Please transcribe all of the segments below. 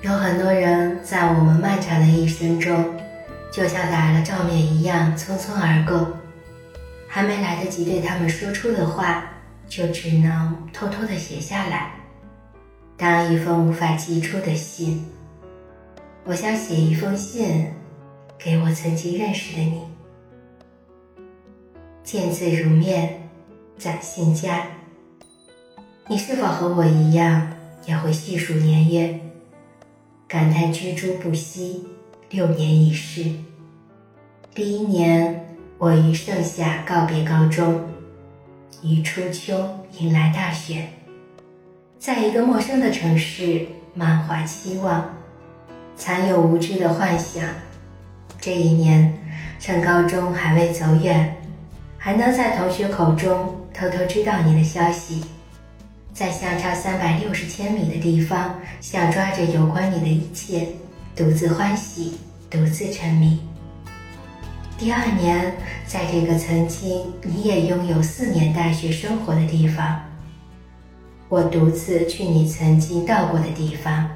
有很多人在我们漫长的一生中，就像打了照面一样匆匆而过，还没来得及对他们说出的话，就只能偷偷的写下来，当一封无法寄出的信。我想写一封信，给我曾经认识的你。见字如面，展信佳。你是否和我一样，也会细数年月？感叹居住不息，六年已逝。第一年，我于盛夏告别高中，于初秋迎来大学。在一个陌生的城市，满怀期望，残有无知的幻想。这一年，趁高中还未走远，还能在同学口中偷偷知道你的消息。在相差三百六十千米的地方，想抓着有关你的一切，独自欢喜，独自沉迷。第二年，在这个曾经你也拥有四年大学生活的地方，我独自去你曾经到过的地方，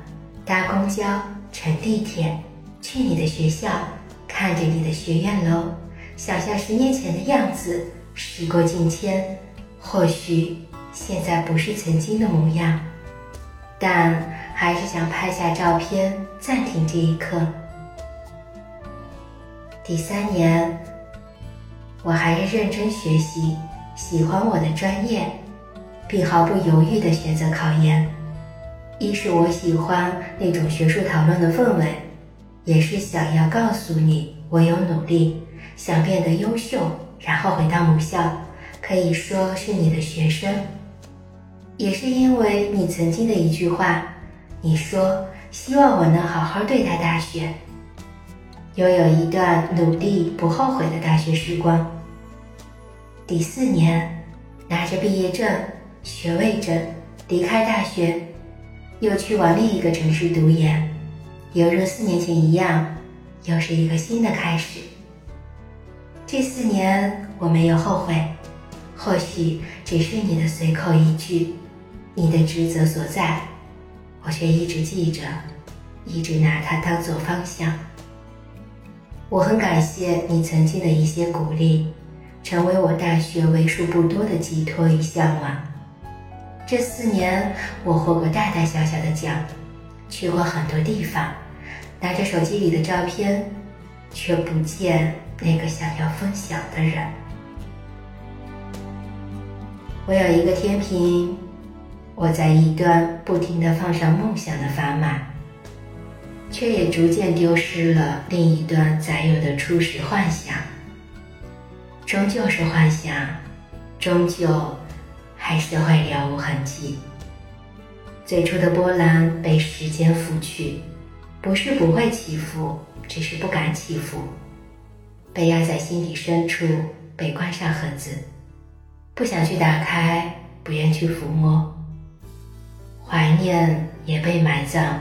搭公交、乘地铁，去你的学校，看着你的学院楼，想象十年前的样子。时过境迁，或许。现在不是曾经的模样，但还是想拍下照片，暂停这一刻。第三年，我还是认真学习，喜欢我的专业，并毫不犹豫地选择考研。一是我喜欢那种学术讨论的氛围，也是想要告诉你，我有努力，想变得优秀，然后回到母校，可以说是你的学生。也是因为你曾经的一句话，你说希望我能好好对待大学，拥有一段努力不后悔的大学时光。第四年，拿着毕业证、学位证离开大学，又去往另一个城市读研，犹如四年前一样，又是一个新的开始。这四年我没有后悔，或许只是你的随口一句。你的职责所在，我却一直记着，一直拿它当做方向。我很感谢你曾经的一些鼓励，成为我大学为数不多的寄托与向往。这四年，我获过大大小小的奖，去过很多地方，拿着手机里的照片，却不见那个想要分享的人。我有一个天平。我在一端不停地放上梦想的砝码，却也逐渐丢失了另一端载有的初始幻想。终究是幻想，终究还是会了无痕迹。最初的波澜被时间拂去，不是不会起伏，只是不敢起伏，被压在心底深处，被关上盒子，不想去打开，不愿去抚摸。怀念也被埋葬。